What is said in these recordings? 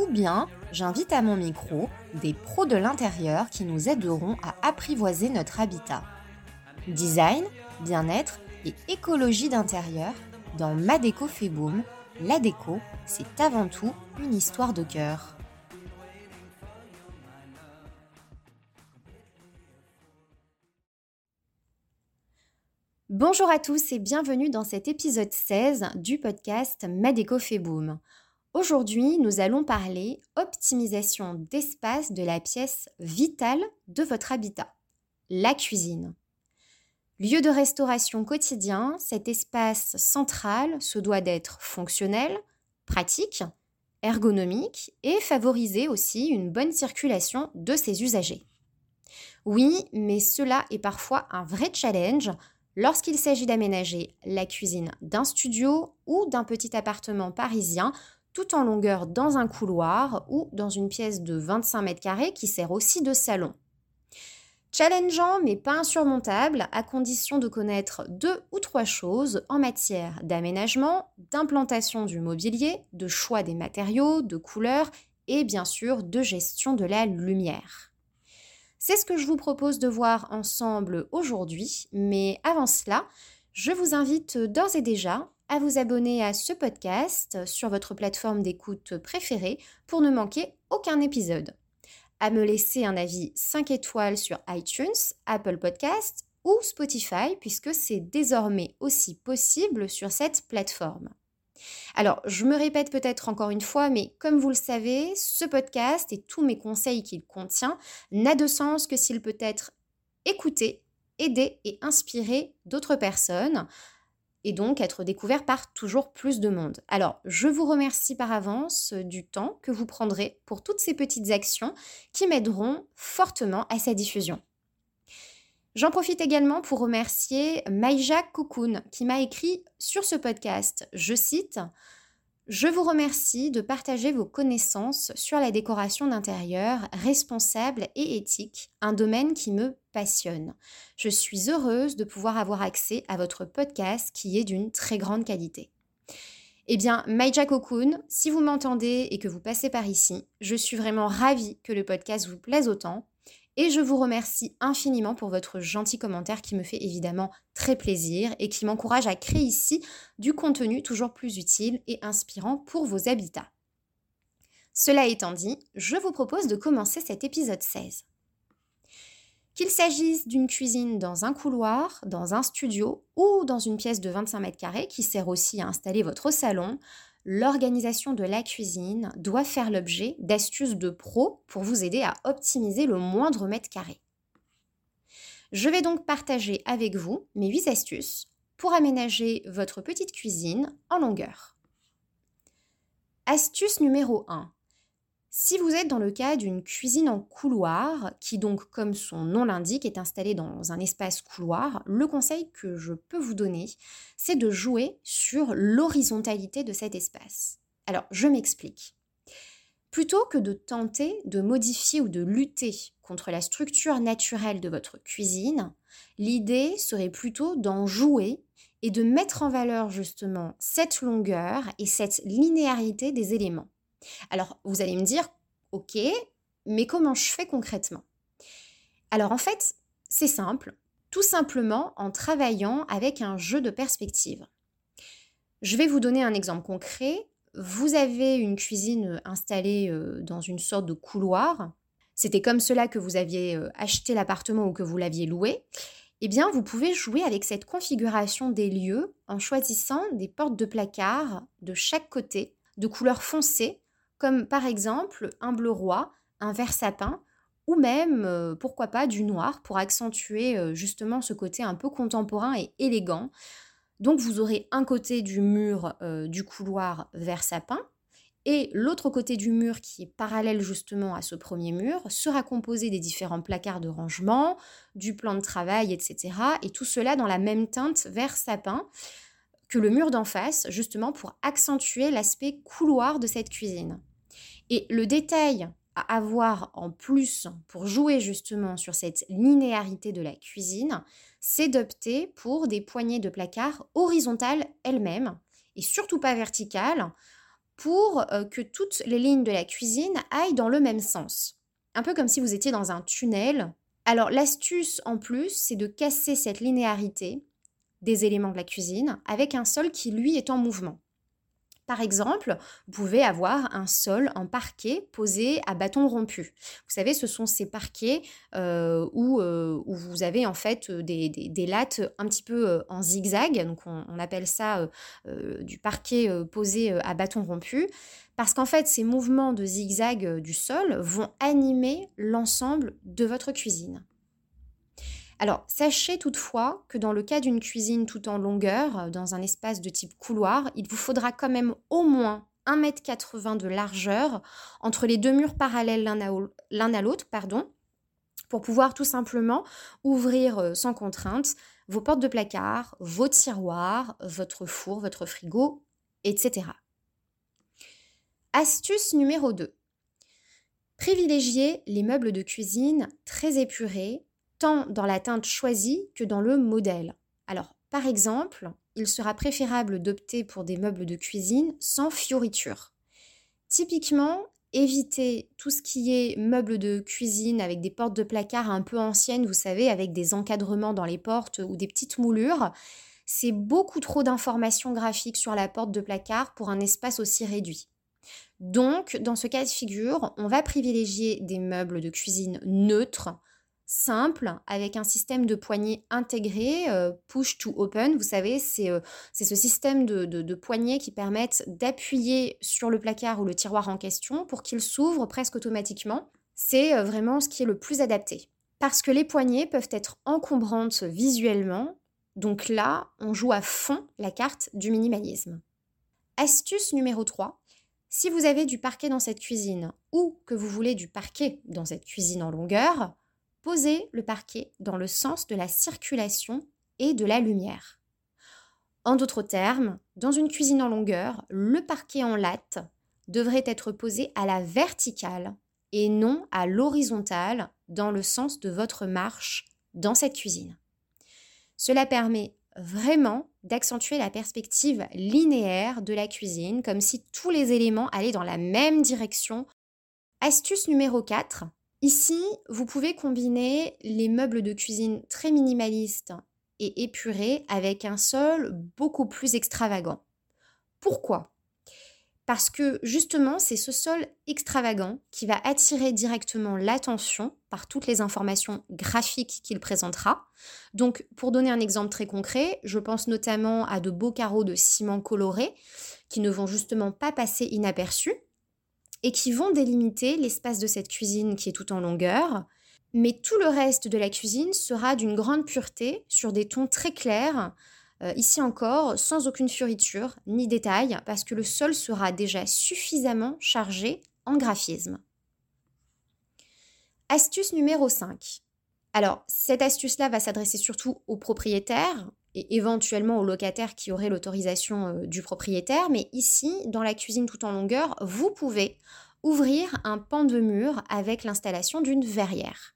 Ou bien, j'invite à mon micro des pros de l'intérieur qui nous aideront à apprivoiser notre habitat. Design, bien-être et écologie d'intérieur dans Ma déco fait. La déco, c'est avant tout une histoire de cœur. Bonjour à tous et bienvenue dans cet épisode 16 du podcast Ma déco. Aujourd'hui, nous allons parler optimisation d'espace de la pièce vitale de votre habitat, la cuisine. Lieu de restauration quotidien, cet espace central se doit d'être fonctionnel, pratique, ergonomique et favoriser aussi une bonne circulation de ses usagers. Oui, mais cela est parfois un vrai challenge lorsqu'il s'agit d'aménager la cuisine d'un studio ou d'un petit appartement parisien tout en longueur dans un couloir ou dans une pièce de 25 mètres carrés qui sert aussi de salon. Challengeant mais pas insurmontable à condition de connaître deux ou trois choses en matière d'aménagement, d'implantation du mobilier, de choix des matériaux, de couleurs et bien sûr de gestion de la lumière. C'est ce que je vous propose de voir ensemble aujourd'hui, mais avant cela, je vous invite d'ores et déjà à vous abonner à ce podcast sur votre plateforme d'écoute préférée pour ne manquer aucun épisode. À me laisser un avis 5 étoiles sur iTunes, Apple Podcast ou Spotify puisque c'est désormais aussi possible sur cette plateforme. Alors, je me répète peut-être encore une fois, mais comme vous le savez, ce podcast et tous mes conseils qu'il contient n'a de sens que s'il peut être écouté, aidé et inspiré d'autres personnes et donc être découvert par toujours plus de monde. Alors, je vous remercie par avance du temps que vous prendrez pour toutes ces petites actions qui m'aideront fortement à sa diffusion. J'en profite également pour remercier Maïja Cocoon qui m'a écrit sur ce podcast, je cite, je vous remercie de partager vos connaissances sur la décoration d'intérieur responsable et éthique, un domaine qui me passionne. Je suis heureuse de pouvoir avoir accès à votre podcast qui est d'une très grande qualité. Eh bien, Maïja Kokun, si vous m'entendez et que vous passez par ici, je suis vraiment ravie que le podcast vous plaise autant et je vous remercie infiniment pour votre gentil commentaire qui me fait évidemment très plaisir et qui m'encourage à créer ici du contenu toujours plus utile et inspirant pour vos habitats. Cela étant dit, je vous propose de commencer cet épisode 16. Qu'il s'agisse d'une cuisine dans un couloir, dans un studio ou dans une pièce de 25 mètres carrés qui sert aussi à installer votre salon, l'organisation de la cuisine doit faire l'objet d'astuces de pro pour vous aider à optimiser le moindre mètre carré. Je vais donc partager avec vous mes 8 astuces pour aménager votre petite cuisine en longueur. Astuce numéro 1. Si vous êtes dans le cas d'une cuisine en couloir, qui donc comme son nom l'indique est installée dans un espace couloir, le conseil que je peux vous donner, c'est de jouer sur l'horizontalité de cet espace. Alors, je m'explique. Plutôt que de tenter de modifier ou de lutter contre la structure naturelle de votre cuisine, l'idée serait plutôt d'en jouer et de mettre en valeur justement cette longueur et cette linéarité des éléments. Alors, vous allez me dire, ok, mais comment je fais concrètement? Alors, en fait, c'est simple, tout simplement en travaillant avec un jeu de perspective. Je vais vous donner un exemple concret. Vous avez une cuisine installée euh, dans une sorte de couloir. C'était comme cela que vous aviez euh, acheté l'appartement ou que vous l'aviez loué. Eh bien, vous pouvez jouer avec cette configuration des lieux en choisissant des portes de placard de chaque côté de couleur foncée comme par exemple un bleu roi, un vert sapin, ou même, euh, pourquoi pas, du noir pour accentuer euh, justement ce côté un peu contemporain et élégant. Donc vous aurez un côté du mur euh, du couloir vert sapin Et l'autre côté du mur, qui est parallèle justement à ce premier mur, sera composé des différents placards de rangement, du plan de travail, etc. Et tout cela dans la même teinte vert sapin que le mur d'en face, justement pour accentuer l'aspect couloir de cette cuisine. Et le détail à avoir en plus pour jouer justement sur cette linéarité de la cuisine, c'est d'opter pour des poignées de placard horizontales elles-mêmes et surtout pas verticales pour euh, que toutes les lignes de la cuisine aillent dans le même sens. Un peu comme si vous étiez dans un tunnel. Alors l'astuce en plus, c'est de casser cette linéarité des éléments de la cuisine avec un sol qui lui est en mouvement. Par exemple, vous pouvez avoir un sol en parquet posé à bâton rompu. Vous savez, ce sont ces parquets euh, euh, où, vous avez en fait des, lattes un petit peu euh, en zigzag. Donc on, appelle ça du parquet posé à bâton rompu. Parce qu'en fait, ces mouvements de zigzag du sol vont animer l'ensemble de votre cuisine. Alors, sachez toutefois que dans le cas d'une cuisine tout en longueur, euh, dans un espace de type couloir, il vous faudra quand même au moins 1,80 m de largeur entre les deux murs parallèles l'un à l'autre, pardon, pour pouvoir tout simplement ouvrir euh, sans contrainte vos portes de placard, vos tiroirs, votre four, votre frigo, etc. Astuce numéro 2. Privilégiez les meubles de cuisine très épurés tant dans la teinte choisie que dans le modèle. Alors, par exemple, il sera préférable d'opter pour des meubles de cuisine sans fioritures. Typiquement, évitez tout ce qui est meubles de cuisine avec des portes de placard un peu anciennes, vous savez, avec des encadrements dans les portes ou des petites moulures. C'est beaucoup trop d'informations graphiques sur la porte de placard pour un espace aussi réduit. Donc, dans ce cas de figure, on va privilégier des meubles de cuisine neutres, simple avec un système de poignée intégré, euh, push to open. Vous savez, c'est euh, ce système de, de, poignées qui permettent d'appuyer sur le placard ou le tiroir en question pour qu'il s'ouvre presque automatiquement. C'est euh, vraiment ce qui est le plus adapté. Parce que les poignées peuvent être encombrantes visuellement, donc là, on joue à fond la carte du minimalisme. Astuce numéro 3. Si vous avez du parquet dans cette cuisine ou que vous voulez du parquet dans cette cuisine en longueur, Posez le parquet dans le sens de la circulation et de la lumière. En d'autres termes, dans une cuisine en longueur, le parquet en latte devrait être posé à la verticale et non à l'horizontale dans le sens de votre marche dans cette cuisine. Cela permet vraiment d'accentuer la perspective linéaire de la cuisine, comme si tous les éléments allaient dans la même direction. Astuce numéro 4, Ici, vous pouvez combiner les meubles de cuisine très minimalistes et épurés avec un sol beaucoup plus extravagant. Pourquoi? Parce que justement, c'est ce sol extravagant qui va attirer directement l'attention par toutes les informations graphiques qu'il présentera. Donc, pour donner un exemple très concret, je pense notamment à de beaux carreaux de ciment coloré qui ne vont justement pas passer inaperçus et qui vont délimiter l'espace de cette cuisine qui est tout en longueur. Mais tout le reste de la cuisine sera d'une grande pureté sur des tons très clairs, euh, ici encore sans aucune fioriture ni détail, parce que le sol sera déjà suffisamment chargé en graphisme. Astuce numéro 5. Alors, cette astuce-là va s'adresser surtout aux propriétaires, et éventuellement au locataire qui aurait l'autorisation euh, du propriétaire. Mais ici, dans la cuisine tout en longueur, vous pouvez ouvrir un pan de mur avec l'installation d'une verrière.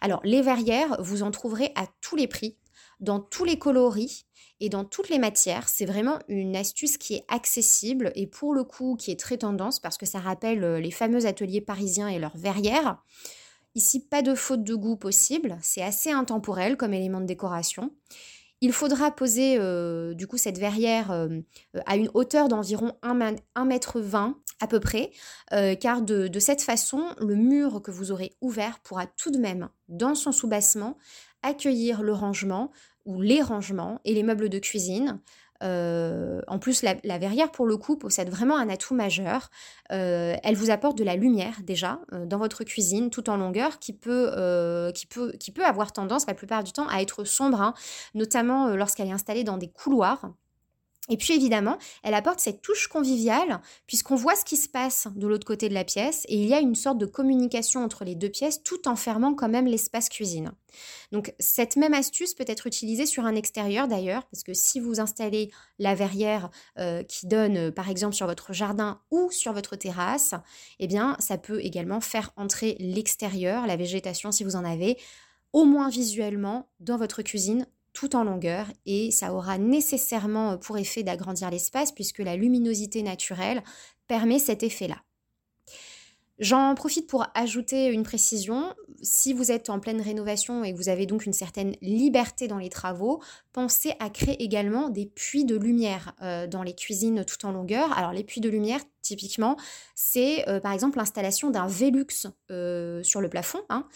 Alors, les verrières, vous en trouverez à tous les prix, dans tous les coloris et dans toutes les matières. C'est vraiment une astuce qui est accessible et pour le coup qui est très tendance parce que ça rappelle euh, les fameux ateliers parisiens et leurs verrières. Ici, pas de faute de goût possible, c'est assez intemporel comme élément de décoration. Il faudra poser euh, du coup cette verrière euh, à une hauteur d'environ 1 mètre 20 à peu près, euh, car de, cette façon, le mur que vous aurez ouvert pourra tout de même, dans son soubassement, accueillir le rangement ou les rangements et les meubles de cuisine, euh, en plus, la, verrière, pour le coup, possède vraiment un atout majeur. Euh, elle vous apporte de la lumière déjà euh, dans votre cuisine, tout en longueur, qui peut, qui, peut, avoir tendance la plupart du temps à être sombre, hein, notamment lorsqu'elle est installée dans des couloirs. Et puis évidemment, elle apporte cette touche conviviale puisqu'on voit ce qui se passe de l'autre côté de la pièce et il y a une sorte de communication entre les deux pièces tout en fermant quand même l'espace cuisine. Donc cette même astuce peut être utilisée sur un extérieur d'ailleurs parce que si vous installez la verrière euh, qui donne euh, par exemple sur votre jardin ou sur votre terrasse, eh bien ça peut également faire entrer l'extérieur, la végétation si vous en avez, au moins visuellement dans votre cuisine en longueur et ça aura nécessairement euh, pour effet d'agrandir l'espace puisque la luminosité naturelle permet cet effet-là. J'en profite pour ajouter une précision. Si vous êtes en pleine rénovation et que vous avez donc une certaine liberté dans les travaux, pensez à créer également des puits de lumière euh, dans les cuisines tout en longueur. Alors les puits de lumière, typiquement, c'est euh, par exemple l'installation d'un Velux euh, sur le plafond, hein,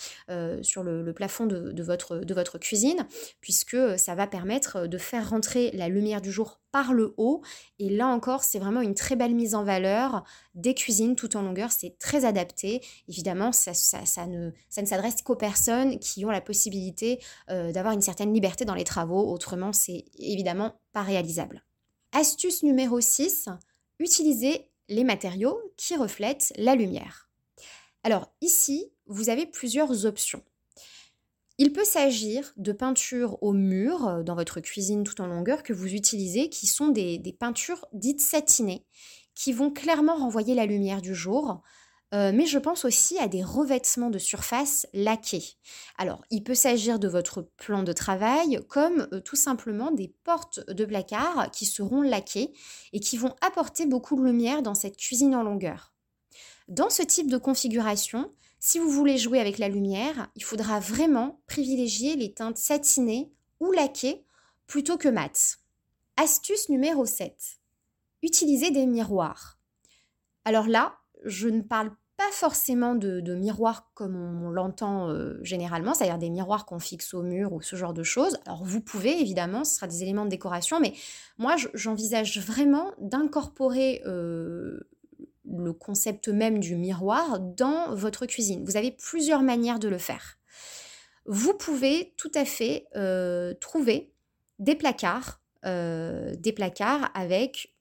sur le, plafond de, votre, de votre cuisine, puisque ça va permettre de faire rentrer la lumière du jour par le haut. Et là encore, c'est vraiment une très belle mise en valeur des cuisines tout en longueur. C'est très adapté. Évidemment, ça, ça, ne, ça ne s'adresse qu'aux personnes qui ont la possibilité d'avoir une certaine liberté dans les travaux. Autrement, c'est évidemment pas réalisable. Astuce numéro 6, utiliser les matériaux qui reflètent la lumière. Alors ici, vous avez plusieurs options. Il peut s'agir de peintures au mur euh, dans votre cuisine tout en longueur que vous utilisez, qui sont des, des peintures dites satinées, qui vont clairement renvoyer la lumière du jour, euh, mais je pense aussi à des revêtements de surface laqués. Alors, il peut s'agir de votre plan de travail, comme euh, tout simplement des portes de placard qui seront laquées et qui vont apporter beaucoup de lumière dans cette cuisine en longueur. Dans ce type de configuration, si vous voulez jouer avec la lumière, il faudra vraiment privilégier les teintes satinées ou laquées plutôt que mates. Astuce numéro 7. Utilisez des miroirs. Alors là, je ne parle pas forcément de, miroirs comme on, l'entend euh, généralement, c'est-à-dire des miroirs qu'on fixe au mur ou ce genre de choses. Alors vous pouvez évidemment, ce sera des éléments de décoration, mais moi j'envisage vraiment d'incorporer euh, le concept même du miroir dans votre cuisine. Vous avez plusieurs manières de le faire. Vous pouvez tout à fait euh, trouver des placards, des placards avec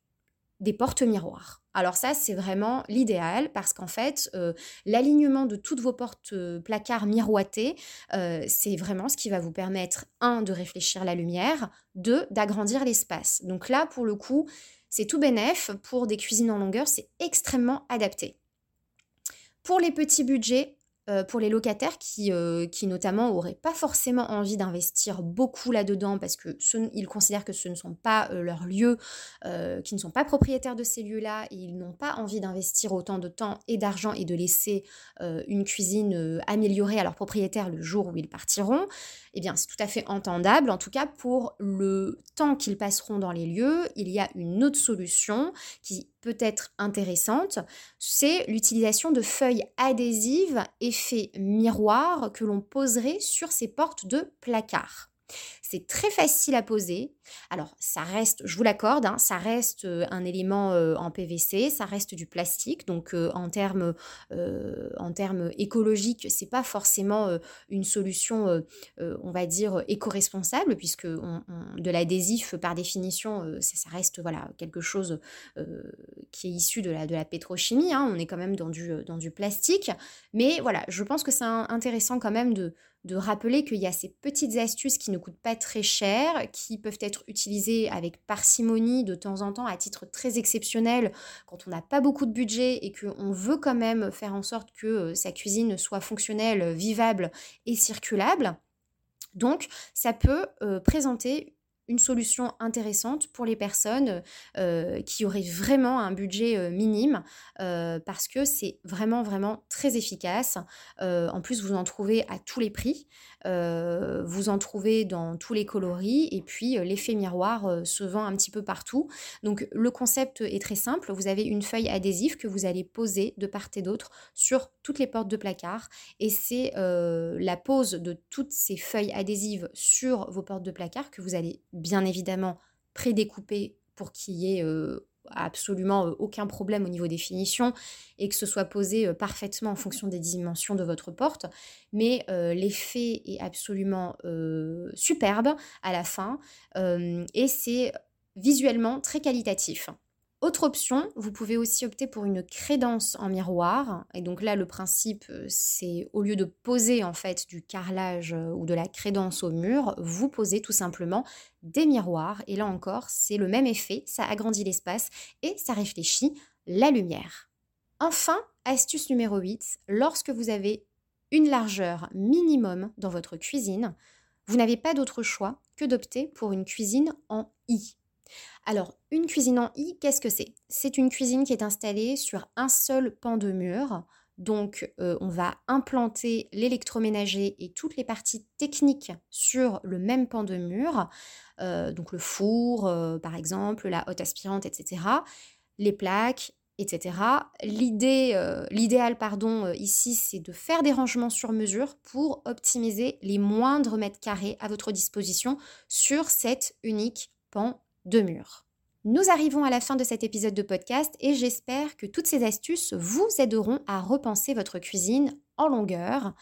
des portes-miroirs. Alors ça, c'est vraiment l'idéal parce qu'en fait, euh, l'alignement de toutes vos portes euh, placards miroitées, euh, c'est vraiment ce qui va vous permettre, un, de réfléchir la lumière, deux, d'agrandir l'espace. Donc là, pour le coup, c'est tout bénef. Pour des cuisines en longueur, c'est extrêmement adapté. Pour les petits budgets, euh, pour les locataires qui, euh, qui notamment n'auraient pas forcément envie d'investir beaucoup là-dedans parce que ils considèrent que ce ne sont pas euh, leurs lieux, qui ne sont pas propriétaires de ces lieux-là et ils n'ont pas envie d'investir autant de temps et d'argent et de laisser une cuisine améliorée à leurs propriétaires le jour où ils partiront, eh bien c'est tout à fait entendable. En tout cas, pour le temps qu'ils passeront dans les lieux, il y a une autre solution qui peut être intéressante, c'est l'utilisation de feuilles adhésives effet miroir que l'on poserait sur ces portes de placard. C'est très facile à poser. Alors, ça reste, je vous l'accorde, hein, ça reste euh, un élément euh, en PVC, ça reste du plastique. Donc, euh, en termes en termes écologiques, pas forcément une solution, on va dire, éco-responsable, puisque de l'adhésif, par définition, ça, reste voilà quelque chose qui est issu de la, de la pétrochimie. Hein. on est quand même dans du, dans du plastique. Mais voilà, je pense que c'est intéressant quand même de, de rappeler qu'il y a ces petites astuces qui ne coûtent pas très cher, qui peuvent être utilisées avec parcimonie de temps en temps à titre très exceptionnel quand on n'a pas beaucoup de budget et qu'on veut quand même faire en sorte que euh, sa cuisine soit fonctionnelle, vivable et circulable. Donc, ça peut euh, présenter une solution intéressante pour les personnes euh, qui auraient vraiment un budget euh, minime euh, parce que c'est vraiment vraiment très efficace. en plus, vous en trouvez à tous les prix. Euh, vous en trouvez dans tous les coloris et puis euh, l'effet miroir euh, se vend un petit peu partout. Donc le concept est très simple, vous avez une feuille adhésive que vous allez poser de part et d'autre sur toutes les portes de placard et c'est la pose de toutes ces feuilles adhésives sur vos portes de placard que vous allez bien évidemment prédécouper pour qu'il y ait absolument euh, aucun problème au niveau des finitions et que ce soit posé euh, parfaitement en fonction des dimensions de votre porte. Mais euh, l'effet est absolument superbe à la fin et c'est visuellement très qualitatif. Autre option, vous pouvez aussi opter pour une crédence en miroir. Et donc là, le principe, euh, c'est au lieu de poser en fait du carrelage euh, ou de la crédence au mur, vous posez tout simplement des miroirs. Et là encore, c'est le même effet, ça agrandit l'espace et ça réfléchit la lumière. Enfin, astuce numéro 8, lorsque vous avez une largeur minimum dans votre cuisine, vous n'avez pas d'autre choix que d'opter pour une cuisine en I. Alors, une cuisine en I, qu'est-ce que c'est? C'est une cuisine qui est installée sur un seul pan de mur. Donc, euh, on va implanter l'électroménager et toutes les parties techniques sur le même pan de mur. Euh, donc, le four, euh, par exemple, la haute aspirante, etc. Les plaques, etc. L'idéal, pardon, ici, c'est de faire des rangements sur mesure pour optimiser les moindres mètres carrés à votre disposition sur cet unique pan Nous arrivons à la fin de cet épisode de podcast et j'espère que toutes ces astuces vous aideront à repenser votre cuisine en longueur.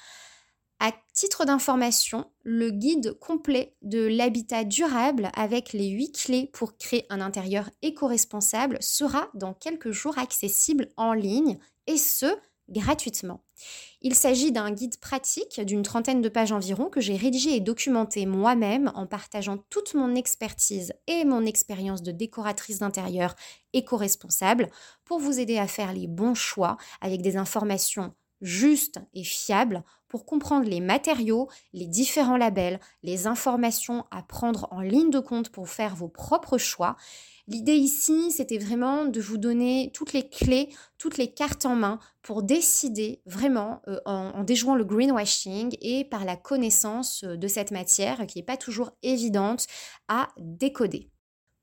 À titre d'information, le guide complet de l'habitat durable avec les 8 clés pour créer un intérieur éco-responsable sera dans quelques jours accessible en ligne et ce, gratuitement. Il s'agit d'un guide pratique d'une trentaine de pages environ que j'ai rédigé et documenté moi-même en partageant toute mon expertise et mon expérience de décoratrice d'intérieur éco-responsable pour vous aider à faire les bons choix avec des informations justes et fiables pour comprendre les matériaux, les différents labels, les informations à prendre en ligne de compte pour faire vos propres choix L'idée ici, c'était vraiment de vous donner toutes les clés, toutes les cartes en main pour décider vraiment euh, en, déjouant le greenwashing et par la connaissance euh, de cette matière qui n'est pas toujours évidente à décoder.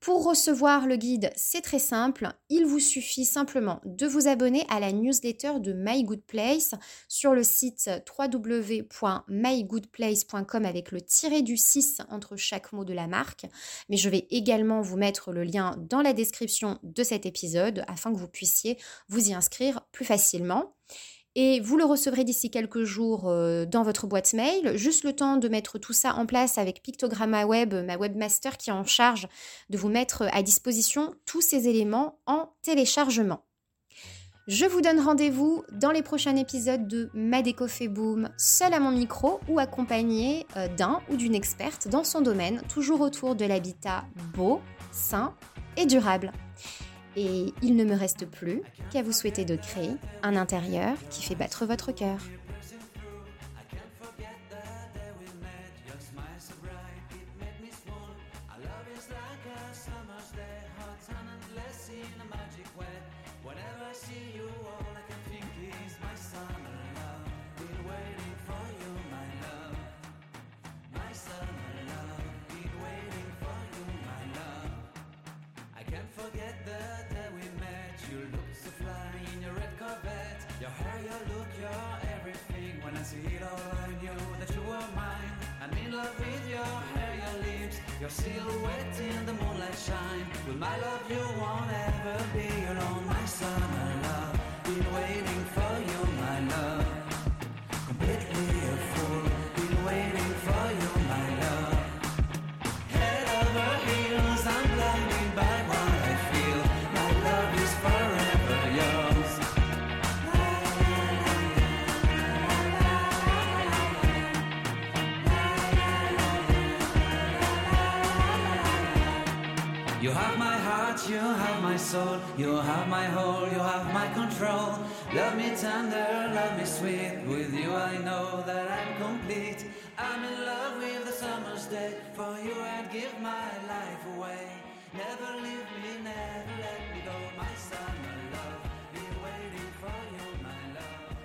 Pour recevoir le guide, c'est très simple. Il vous suffit simplement de vous abonner à la newsletter de My Good Place sur le site www.mygoodplace.com avec le tiré du 6 entre chaque mot de la marque. Mais je vais également vous mettre le lien dans la description de cet épisode afin que vous puissiez vous y inscrire plus facilement et vous le recevrez d'ici quelques jours euh, dans votre boîte mail. Juste le temps de mettre tout ça en place avec Pictogramma Web, ma webmaster qui est en charge de vous mettre à disposition tous ces éléments en téléchargement. Je vous donne rendez-vous dans les prochains épisodes de Ma déco fait boom, seul à mon micro ou accompagné euh, d'un ou d'une experte dans son domaine, toujours autour de l'habitat beau, sain et durable. Et il ne me reste plus qu'à vous souhaiter de créer un intérieur qui fait battre votre cœur. Your silhouette in the moonlight shine. With my love, you won't ever be alone, my summer love. Been waiting for you, my love. Completely a fool, You have my soul, you have my whole, you have my control. Love me tender, love me sweet. With you I know that I'm complete. I'm in love with the summer's day. For you I'd give my life away. Never leave me, never let me go, my summer love. Be waiting for you, my love.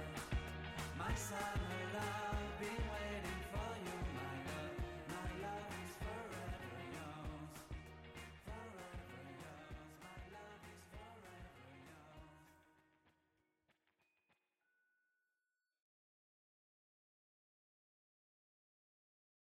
My summer.